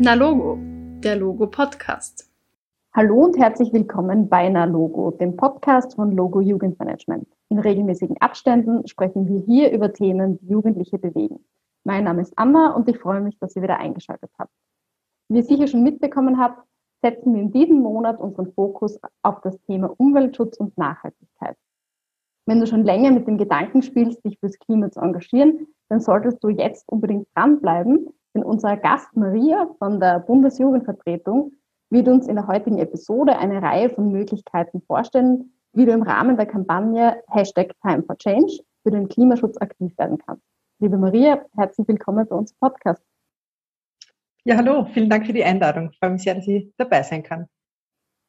Na Logo, der Logo Podcast. Hallo und herzlich willkommen bei Na Logo, dem Podcast von Logo Jugendmanagement. In regelmäßigen Abständen sprechen wir hier über Themen, die Jugendliche bewegen. Mein Name ist Anna und ich freue mich, dass ihr wieder eingeschaltet habt. Wie ihr sicher schon mitbekommen habt, setzen wir in diesem Monat unseren Fokus auf das Thema Umweltschutz und Nachhaltigkeit. Wenn du schon länger mit dem Gedanken spielst, dich fürs Klima zu engagieren, dann solltest du jetzt unbedingt dranbleiben, denn unser Gast Maria von der Bundesjugendvertretung wird uns in der heutigen Episode eine Reihe von Möglichkeiten vorstellen, wie du im Rahmen der Kampagne Hashtag Time for Change für den Klimaschutz aktiv werden kannst. Liebe Maria, herzlich willkommen bei uns im Podcast. Ja, hallo, vielen Dank für die Einladung. Ich freue mich sehr, dass ich dabei sein kann.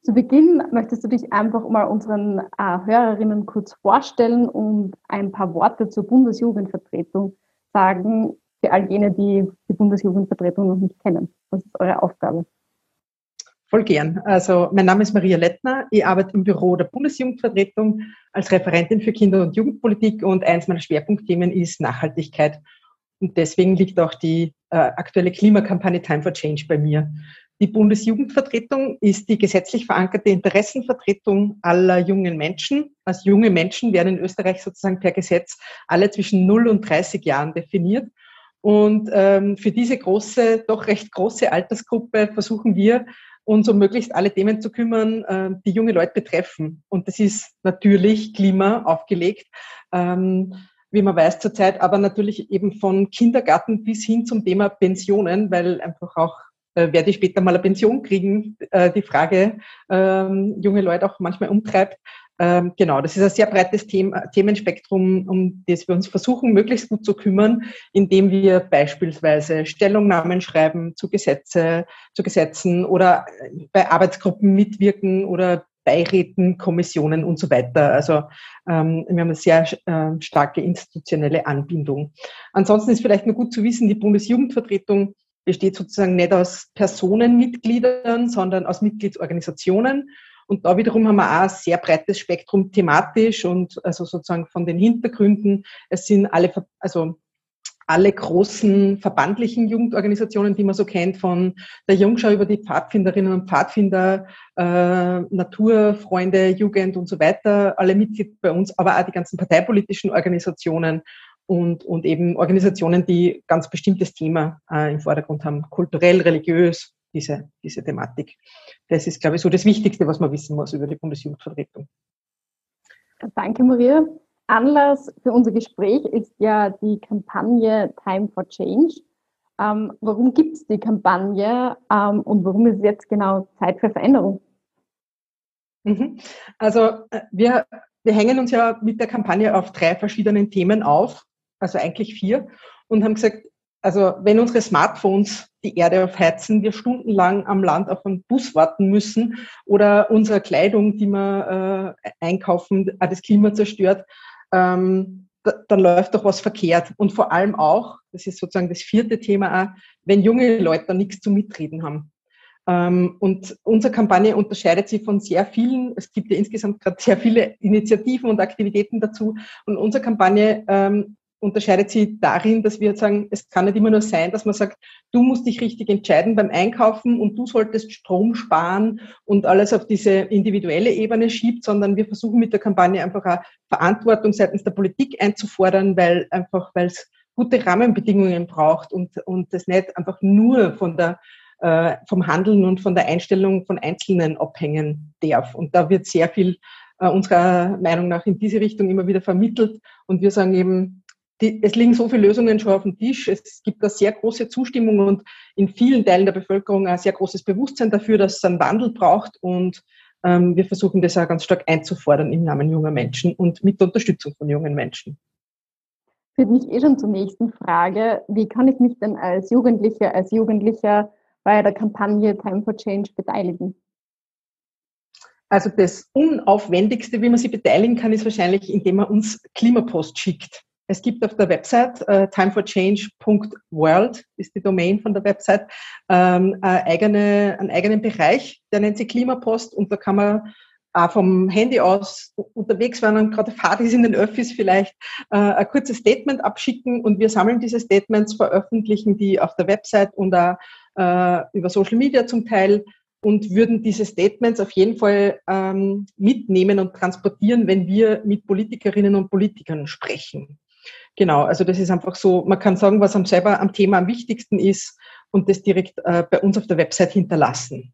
Zu Beginn möchtest du dich einfach mal unseren äh, Hörerinnen kurz vorstellen und ein paar Worte zur Bundesjugendvertretung sagen, für all jene, die die Bundesjugendvertretung noch nicht kennen. Was ist eure Aufgabe? Voll gern. Also mein Name ist Maria Lettner. Ich arbeite im Büro der Bundesjugendvertretung als Referentin für Kinder- und Jugendpolitik und eins meiner Schwerpunktthemen ist Nachhaltigkeit. Und deswegen liegt auch die äh, aktuelle Klimakampagne Time for Change bei mir. Die Bundesjugendvertretung ist die gesetzlich verankerte Interessenvertretung aller jungen Menschen. Als junge Menschen werden in Österreich sozusagen per Gesetz alle zwischen 0 und 30 Jahren definiert. Und ähm, für diese große, doch recht große Altersgruppe versuchen wir, uns um möglichst alle Themen zu kümmern, äh, die junge Leute betreffen. Und das ist natürlich Klima aufgelegt, ähm, wie man weiß zurzeit, aber natürlich eben von Kindergarten bis hin zum Thema Pensionen, weil einfach auch äh, werde ich später mal eine Pension kriegen, äh, die Frage ähm, junge Leute auch manchmal umtreibt. Ähm, genau, das ist ein sehr breites Thema, Themenspektrum, um das wir uns versuchen, möglichst gut zu kümmern, indem wir beispielsweise Stellungnahmen schreiben zu Gesetze, zu Gesetzen oder bei Arbeitsgruppen mitwirken oder Beiräten, Kommissionen und so weiter. Also ähm, wir haben eine sehr äh, starke institutionelle Anbindung. Ansonsten ist vielleicht nur gut zu wissen, die Bundesjugendvertretung besteht sozusagen nicht aus Personenmitgliedern, sondern aus Mitgliedsorganisationen. Und da wiederum haben wir auch ein sehr breites Spektrum thematisch und also sozusagen von den Hintergründen. Es sind alle, also alle großen verbandlichen Jugendorganisationen, die man so kennt, von der Jungschau über die Pfadfinderinnen und Pfadfinder, äh, Naturfreunde, Jugend und so weiter, alle Mitglied bei uns, aber auch die ganzen parteipolitischen Organisationen und, und eben Organisationen, die ganz bestimmtes Thema äh, im Vordergrund haben, kulturell, religiös, diese, diese Thematik. Das ist, glaube ich, so das Wichtigste, was man wissen muss über die Bundesjugendvertretung. Danke, Maria. Anlass für unser Gespräch ist ja die Kampagne Time for Change. Ähm, warum gibt es die Kampagne ähm, und warum ist es jetzt genau Zeit für Veränderung? Mhm. Also äh, wir, wir hängen uns ja mit der Kampagne auf drei verschiedenen Themen auf also eigentlich vier, und haben gesagt, also wenn unsere Smartphones die Erde aufheizen, wir stundenlang am Land auf einen Bus warten müssen oder unsere Kleidung, die wir äh, einkaufen, das Klima zerstört, ähm, da, dann läuft doch was verkehrt. Und vor allem auch, das ist sozusagen das vierte Thema, auch, wenn junge Leute da nichts zu mitreden haben. Ähm, und unsere Kampagne unterscheidet sich von sehr vielen, es gibt ja insgesamt gerade sehr viele Initiativen und Aktivitäten dazu. Und unsere Kampagne ähm, unterscheidet sie darin, dass wir sagen, es kann nicht immer nur sein, dass man sagt, du musst dich richtig entscheiden beim Einkaufen und du solltest Strom sparen und alles auf diese individuelle Ebene schiebt, sondern wir versuchen mit der Kampagne einfach auch Verantwortung seitens der Politik einzufordern, weil einfach, weil es gute Rahmenbedingungen braucht und, und das nicht einfach nur von der äh, vom Handeln und von der Einstellung von Einzelnen abhängen darf. Und da wird sehr viel äh, unserer Meinung nach in diese Richtung immer wieder vermittelt. Und wir sagen eben, die, es liegen so viele Lösungen schon auf dem Tisch. Es gibt da sehr große Zustimmung und in vielen Teilen der Bevölkerung ein sehr großes Bewusstsein dafür, dass es einen Wandel braucht. Und ähm, wir versuchen das auch ganz stark einzufordern im Namen junger Menschen und mit der Unterstützung von jungen Menschen. Führt mich eh schon zur nächsten Frage. Wie kann ich mich denn als Jugendlicher, als Jugendlicher bei der Kampagne Time for Change beteiligen? Also das Unaufwendigste, wie man sich beteiligen kann, ist wahrscheinlich, indem man uns Klimapost schickt. Es gibt auf der Website äh, timeforchange.world ist die Domain von der Website ähm, eigene, einen eigenen Bereich, der nennt sich Klimapost und da kann man auch vom Handy aus unterwegs, wenn man gerade Fahrt ist in den Öffis vielleicht, äh, ein kurzes Statement abschicken und wir sammeln diese Statements, veröffentlichen die auf der Website und auch äh, über Social Media zum Teil und würden diese Statements auf jeden Fall ähm, mitnehmen und transportieren, wenn wir mit Politikerinnen und Politikern sprechen. Genau, also das ist einfach so, man kann sagen, was am selber am Thema am wichtigsten ist und das direkt äh, bei uns auf der Website hinterlassen.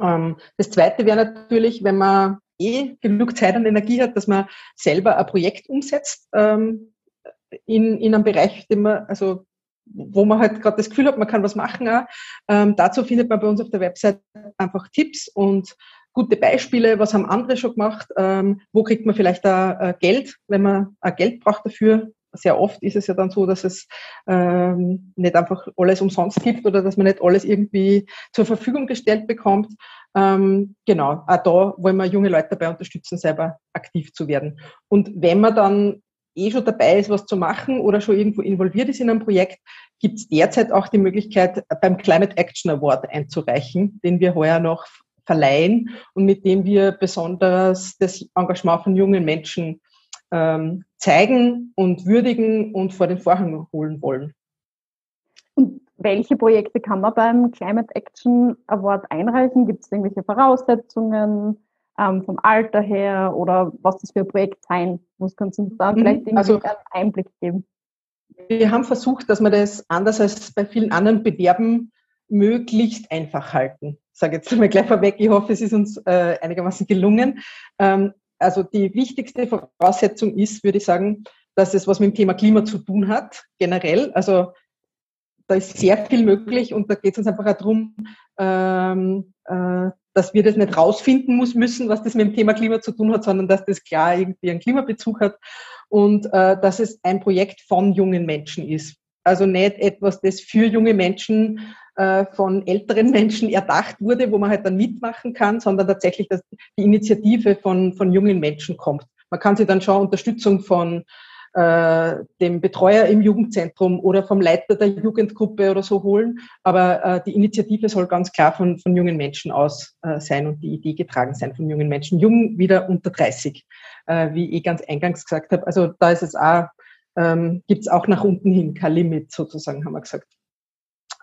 Ähm, das zweite wäre natürlich, wenn man eh genug Zeit und Energie hat, dass man selber ein Projekt umsetzt ähm, in, in einem Bereich, den man, also wo man halt gerade das Gefühl hat, man kann was machen. Auch. Ähm, dazu findet man bei uns auf der Website einfach Tipps und gute Beispiele, was haben andere schon gemacht, ähm, wo kriegt man vielleicht da äh, Geld, wenn man Geld braucht dafür. Sehr oft ist es ja dann so, dass es ähm, nicht einfach alles umsonst gibt oder dass man nicht alles irgendwie zur Verfügung gestellt bekommt. Ähm, genau, auch da wollen wir junge Leute dabei unterstützen, selber aktiv zu werden. Und wenn man dann eh schon dabei ist, was zu machen oder schon irgendwo involviert ist in einem Projekt, gibt es derzeit auch die Möglichkeit, beim Climate Action Award einzureichen, den wir heuer noch verleihen und mit dem wir besonders das Engagement von jungen Menschen ähm, zeigen und würdigen und vor den Vorhang holen wollen. Und welche Projekte kann man beim Climate Action Award einreichen? Gibt es irgendwelche Voraussetzungen? ähm, vom Alter her oder was das für ein Projekt sein muss. Kannst du uns da mhm. vielleicht irgendwie also, einen Einblick geben? Wir haben versucht, dass wir das anders als bei vielen anderen Bewerben möglichst einfach halten. Ich sage jetzt mal gleich vorweg, ich hoffe, es ist uns äh, einigermaßen gelungen. Ähm, also die wichtigste Voraussetzung ist, würde ich sagen, dass es was mit dem Thema Klima zu tun hat, generell. Also da ist sehr viel möglich und da geht es uns einfach darum, ähm, äh, dass wir das nicht rausfinden muss, müssen, was das mit dem Thema Klima zu tun hat, sondern dass das klar irgendwie einen Klimabezug hat und äh, dass es ein Projekt von jungen Menschen ist. Also nicht etwas, das für junge Menschen äh, von älteren Menschen erdacht wurde, wo man halt dann mitmachen kann, sondern tatsächlich, dass die Initiative von, von jungen Menschen kommt. Man kann sich dann schon Unterstützung von äh, dem Betreuer im Jugendzentrum oder vom Leiter der Jugendgruppe oder so holen. Aber äh, die Initiative soll ganz klar von, von jungen Menschen aus äh, sein und die Idee getragen sein von jungen Menschen. Jung wieder unter 30, äh, wie ich ganz eingangs gesagt habe. Also da ist es auch, ähm, gibt es auch nach unten hin kein Limit sozusagen, haben wir gesagt.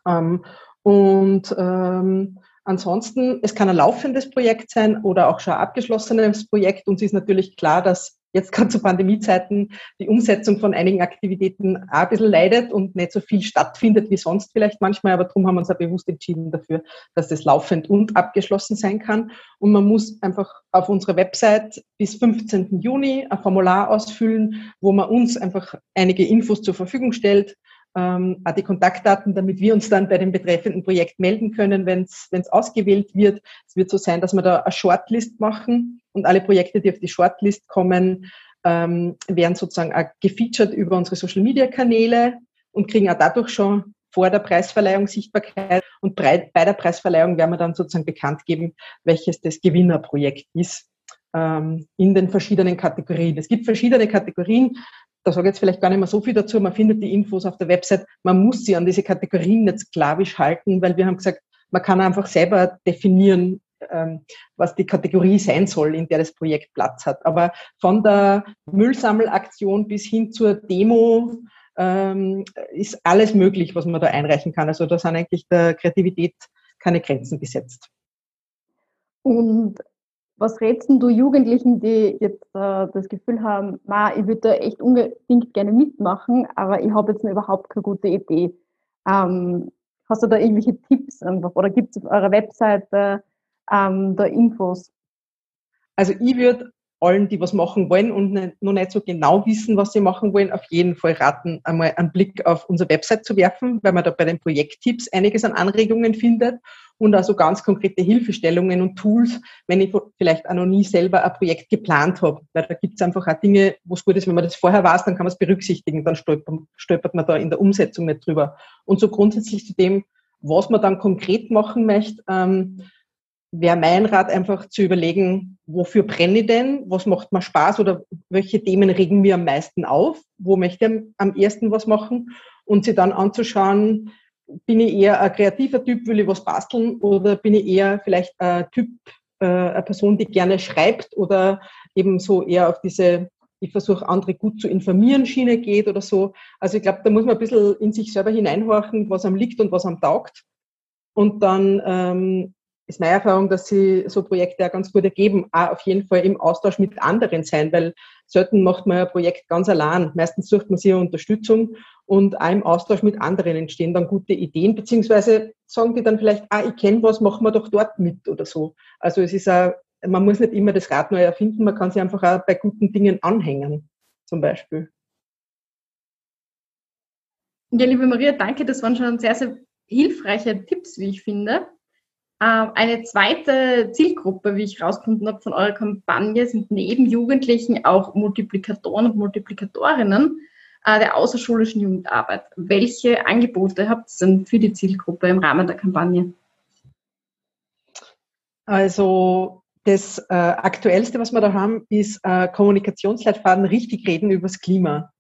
Ähm, und ähm, Ansonsten, es kann ein laufendes Projekt sein oder auch schon ein abgeschlossenes Projekt. Uns ist natürlich klar, dass jetzt gerade zu Pandemiezeiten die Umsetzung von einigen Aktivitäten auch ein bisschen leidet und nicht so viel stattfindet wie sonst vielleicht manchmal, aber darum haben wir uns auch bewusst entschieden dafür, dass das laufend und abgeschlossen sein kann. Und man muss einfach auf unserer Website bis 15. Juni ein Formular ausfüllen, wo man uns einfach einige Infos zur Verfügung stellt, ähm, die Kontaktdaten, damit wir uns dann bei dem betreffenden Projekt melden können, wenn es ausgewählt wird. Es wird so sein, dass wir da eine Shortlist machen und alle Projekte, die auf die Shortlist kommen, ähm, werden sozusagen auch gefeatured über unsere Social-Media-Kanäle und kriegen auch dadurch schon vor der Preisverleihung Sichtbarkeit. Und bei der Preisverleihung werden wir dann sozusagen bekannt geben, welches das Gewinnerprojekt ist ähm, in den verschiedenen Kategorien. Es gibt verschiedene Kategorien da sage ich jetzt vielleicht gar nicht mehr so viel dazu, man findet die Infos auf der Website, man muss sie an diese Kategorien nicht sklavisch halten, weil wir haben gesagt, man kann einfach selber definieren, ähm, was die Kategorie sein soll, in der das Projekt Platz hat. Aber von der Müllsammelaktion bis hin zur Demo ähm, ist alles möglich, was man da einreichen kann. Also da sind eigentlich der Kreativität keine Grenzen gesetzt. Und was rätst du Jugendlichen, die jetzt äh, das Gefühl haben, Ma, ich würde da echt unbedingt gerne mitmachen, aber ich habe jetzt noch überhaupt keine gute Idee? Ähm, hast du da irgendwelche Tipps einfach oder gibt es auf eurer Webseite ähm, da Infos? Also ich würde allen, die was machen wollen und nicht, noch nicht so genau wissen, was sie machen wollen, auf jeden Fall raten, einmal einen Blick auf unsere Website zu werfen, weil man da bei den Projekttipps einiges an Anregungen findet und also ganz konkrete Hilfestellungen und Tools, wenn ich vielleicht auch noch nie selber ein Projekt geplant habe. Weil da gibt es einfach auch Dinge, wo es gut ist, wenn man das vorher weiß, dann kann man es berücksichtigen, dann stolpert, stolpert man da in der Umsetzung nicht drüber. Und so grundsätzlich zu dem, was man dann konkret machen möchte, ähm, wäre mein Rat einfach zu überlegen, wofür brenne ich denn, was macht mir Spaß oder welche Themen regen mir am meisten auf, wo möchte ich am ersten was machen? Und sie dann anzuschauen, bin ich eher ein kreativer Typ, will ich was basteln? Oder bin ich eher vielleicht ein Typ, äh, eine Person, die gerne schreibt? Oder eben so eher auf diese ich versuche andere gut zu informieren Schiene geht oder so. Also ich glaube, da muss man ein bisschen in sich selber hineinhorchen, was am liegt und was am taugt. Und dann ähm, ist meine Erfahrung, dass sie so Projekte ja ganz gut ergeben, auch auf jeden Fall im Austausch mit anderen sein, weil selten macht man ein Projekt ganz allein. Meistens sucht man sich Unterstützung und auch im Austausch mit anderen entstehen dann gute Ideen, beziehungsweise sagen die dann vielleicht, ah, ich kenne was, machen wir doch dort mit oder so. Also es ist auch, man muss nicht immer das Rad neu erfinden, man kann sich einfach auch bei guten Dingen anhängen, zum Beispiel. Ja, liebe Maria, danke, das waren schon sehr, sehr hilfreiche Tipps, wie ich finde. Ähm, eine zweite Zielgruppe, wie ich herausgefunden habe von eurer Kampagne, sind neben Jugendlichen auch Multiplikatoren und Multiplikatorinnen äh, der außerschulischen Jugendarbeit. Welche Angebote habt ihr denn für die Zielgruppe im Rahmen der Kampagne? Also das äh, Aktuellste, was wir da haben, ist äh, Kommunikationsleitfaden richtig reden übers Klima.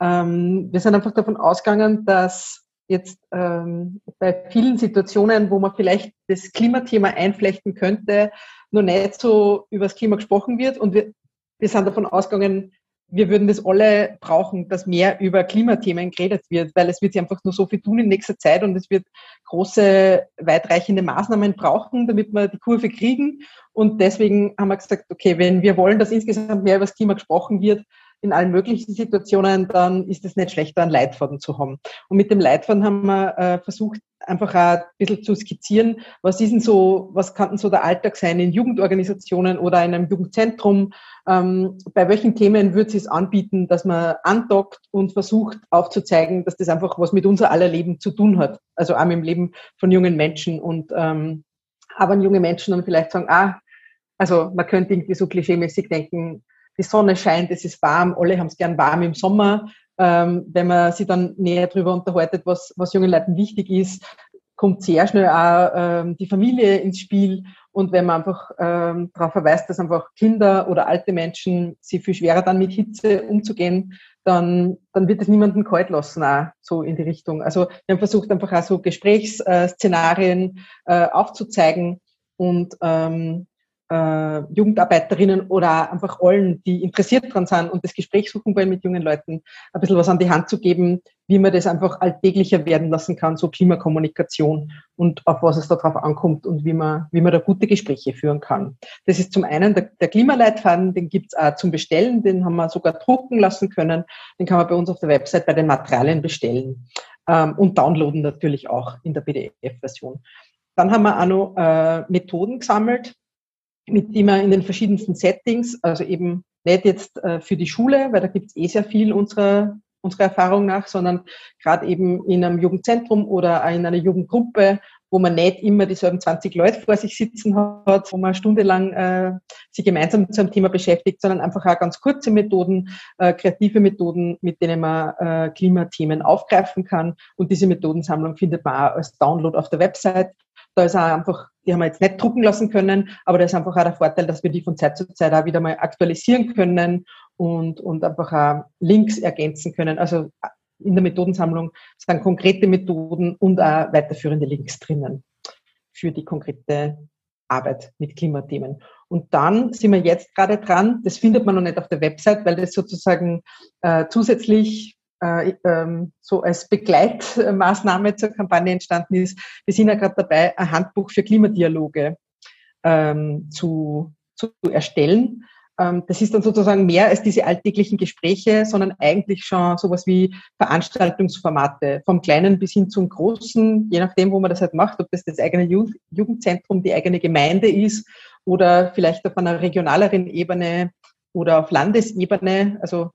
Ähm, wir sind einfach davon ausgegangen, dass jetzt ähm, bei vielen Situationen, wo man vielleicht das Klimathema einflechten könnte, noch nicht so über das Klima gesprochen wird. Und wir, wir sind davon ausgegangen, wir würden das alle brauchen, dass mehr über Klimathemen geredet wird, weil es wird sich einfach nur so viel tun in nächster Zeit und es wird große, weitreichende Maßnahmen brauchen, damit wir die Kurve kriegen. Und deswegen haben wir gesagt, okay, wenn wir wollen, dass insgesamt mehr über das Klima gesprochen wird, in allen möglichen Situationen, dann ist es nicht schlechter, einen Leitfaden zu haben. Und mit dem Leitfaden haben wir äh, versucht, einfach auch ein bisschen zu skizzieren, was ist denn so, was kann denn so der Alltag sein in Jugendorganisationen oder in einem Jugendzentrum, ähm, bei welchen Themen wird es anbieten, dass man andockt und versucht aufzuzeigen, dass das einfach was mit unser aller Leben zu tun hat, also auch mit dem Leben von jungen Menschen und ähm, aber junge Menschen dann vielleicht sagen, ah, also man könnte irgendwie so klischeemäßig denken, die Sonne scheint, es ist warm, alle haben es gern warm im Sommer. Ähm, wenn man sich dann näher darüber unterhaltet, was, was jungen Leuten wichtig ist, kommt sehr schnell auch ähm, die Familie ins Spiel. Und wenn man einfach ähm, darauf verweist, dass einfach Kinder oder alte Menschen sich viel schwerer dann mit Hitze umzugehen, dann, dann wird es niemanden kalt lassen, auch so in die Richtung. Also wir haben versucht, einfach auch so Gesprächsszenarien äh, aufzuzeigen und ähm, äh, Jugendarbeiterinnen oder einfach allen, die interessiert dran sind und das Gespräch suchen wollen mit jungen Leuten, ein bisschen was an die Hand zu geben, wie man das einfach alltäglicher werden lassen kann, so Klimakommunikation und auf was es darauf ankommt und wie man, wie man da gute Gespräche führen kann. Das ist zum einen der, der Klimaleitfaden, den gibt's auch zum Bestellen, den haben wir sogar drucken lassen können, den kann man bei uns auf der Website bei den Materialien bestellen ähm, und downloaden natürlich auch in der PDF-Version. Dann haben wir auch noch äh, Methoden gesammelt, mit dem wir in den verschiedensten Settings, also eben nicht jetzt äh, für die Schule, weil da gibt es eh sehr viel unserer, unserer Erfahrung nach, sondern gerade eben in einem Jugendzentrum oder in einer Jugendgruppe, wo man nicht immer dieselben 20 Leute vor sich sitzen hat, wo man stundenlang äh, sich gemeinsam zu einem Thema beschäftigt, sondern einfach auch ganz kurze Methoden, äh, kreative Methoden, mit denen man äh, Klimathemen aufgreifen kann. Und diese Methodensammlung findet man auch als Download auf der Website. Da ist auch einfach, die haben wir jetzt nicht drucken lassen können, aber da ist einfach auch der Vorteil, dass wir die von Zeit zu Zeit auch wieder mal aktualisieren können und, und einfach auch Links ergänzen können. Also in der Methodensammlung sind konkrete Methoden und auch weiterführende Links drinnen für die konkrete Arbeit mit Klimathemen. Und dann sind wir jetzt gerade dran, das findet man noch nicht auf der Website, weil das sozusagen äh, zusätzlich äh, so als Begleitmaßnahme zur Kampagne entstanden ist. Wir sind ja gerade dabei, ein Handbuch für Klimadialoge ähm, zu, zu erstellen. Ähm, das ist dann sozusagen mehr als diese alltäglichen Gespräche, sondern eigentlich schon sowas wie Veranstaltungsformate, vom Kleinen bis hin zum Großen, je nachdem, wo man das halt macht, ob das das eigene Jugendzentrum, die eigene Gemeinde ist oder vielleicht auf einer regionaleren Ebene oder auf Landesebene. Also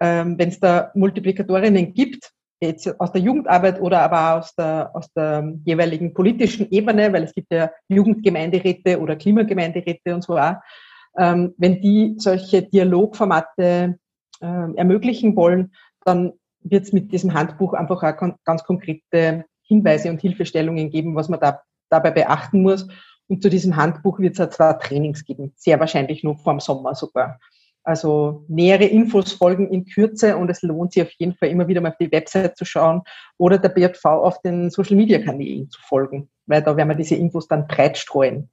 ähm, wenn es da Multiplikatorinnen gibt, jetzt aus der Jugendarbeit oder aber aus der, aus der jeweiligen politischen Ebene, weil es gibt ja Jugendgemeinderäte oder Klimagemeinderäte und so auch, ähm, wenn die solche Dialogformate äh, ermöglichen wollen, dann wird es mit diesem Handbuch einfach auch ganz konkrete Hinweise und Hilfestellungen geben, was man da, dabei beachten muss. Und zu diesem Handbuch wird es auch zwei Trainings geben, sehr wahrscheinlich nur vor dem Sommer sogar. Also nähere Infos folgen in Kürze und es lohnt sich auf jeden Fall immer wieder mal auf die Website zu schauen oder der BJV auf den Social Media Kanälen zu folgen, weil da werden wir diese Infos dann breit streuen,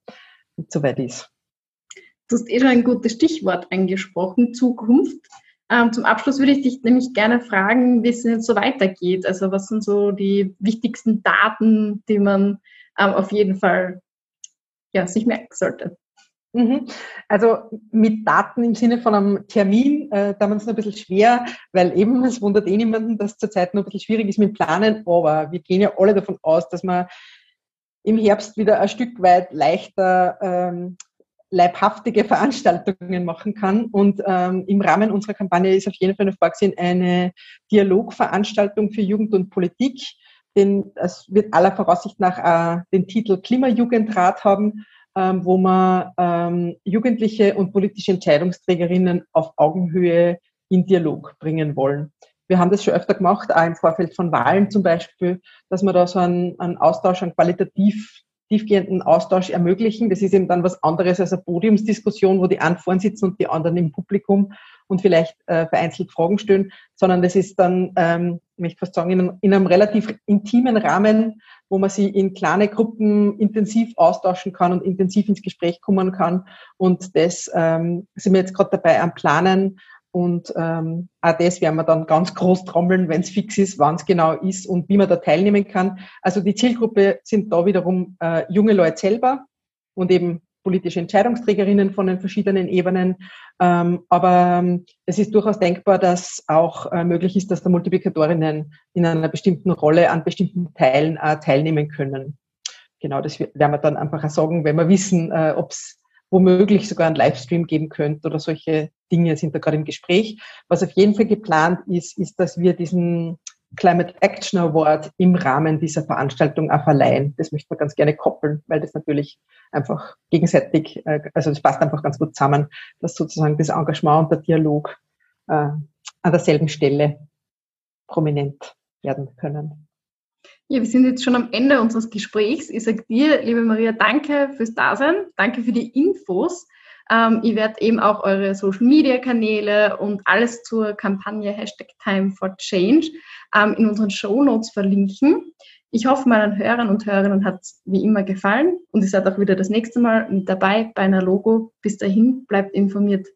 wenn es soweit ist. Du hast eh schon ein gutes Stichwort angesprochen, Zukunft. Ähm, zum Abschluss würde ich dich nämlich gerne fragen, wie es jetzt so weitergeht. Also was sind so die wichtigsten Daten, die man ähm, auf jeden Fall ja, sich merken sollte. Mhm. Also mit Daten im Sinne von einem Termin, äh, da wir es noch ein bisschen schwer, weil eben, es wundert eh niemanden, dass zurzeit noch ein bisschen schwierig ist mit Planen, aber wir gehen ja alle davon aus, dass man im Herbst wieder ein Stück weit leichter ähm, leibhaftige Veranstaltungen machen kann. Und ähm, im Rahmen unserer Kampagne ist auf jeden Fall noch vorgesehen eine Dialogveranstaltung für Jugend und Politik. Den, es wird aller Voraussicht nach äh, den Titel Klimajugendrat haben ähm, wo wir ähm, Jugendliche und politische Entscheidungsträgerinnen auf Augenhöhe in Dialog bringen wollen. Wir haben das schon öfter gemacht, auch im Vorfeld von Wahlen zum Beispiel, dass wir da so einen, einen Austausch, einen qualitativ tiefgehenden Austausch ermöglichen. Das ist eben dann was anderes als eine Podiumsdiskussion, wo die einen vorn sitzen und die anderen im Publikum und vielleicht äh, vereinzelt Fragen stellen, sondern das ist dann, ähm, ich möchte fast sagen, in, in einem relativ intimen Rahmen, wo man sich in kleine Gruppen intensiv austauschen kann und intensiv ins Gespräch kommen kann. Und das ähm, sind wir jetzt gerade dabei am Planen. Und ähm, auch das werden wir dann ganz groß trommeln, wenn es fix ist, wann es genau ist und wie man da teilnehmen kann. Also die Zielgruppe sind da wiederum äh, junge Leute selber und eben politische Entscheidungsträgerinnen von den verschiedenen Ebenen. Ähm, aber ähm, es ist durchaus denkbar, dass auch äh, möglich ist, dass da Multiplikatorinnen in einer bestimmten Rolle an bestimmten Teilen äh, teilnehmen können. Genau, das werden wir dann einfach sagen, wenn wir wissen, äh, ob es womöglich sogar einen Livestream geben könnte oder solche Dinge sind da gerade im Gespräch. Was auf jeden Fall geplant ist, ist, dass wir diesen Climate Action Award im Rahmen dieser Veranstaltung auch verleihen. Das möchte man ganz gerne koppeln, weil das natürlich einfach gegenseitig, äh, also das passt einfach ganz gut zusammen, dass sozusagen das Engagement und der Dialog äh, an derselben Stelle prominent werden können. Ja, wir sind jetzt schon am Ende unseres Gesprächs. Ich sage dir, liebe Maria, danke fürs Dasein, danke für die Infos. Ähm, ich werde eben auch eure Social Media Kanäle und alles zur Kampagne Hashtag Time for Change ähm, in unseren Show Notes verlinken. Ich hoffe, meinen Hörern und Hörerinnen hat es wie immer gefallen und ihr seid auch wieder das nächste Mal mit dabei bei einer Logo. Bis dahin, bleibt informiert.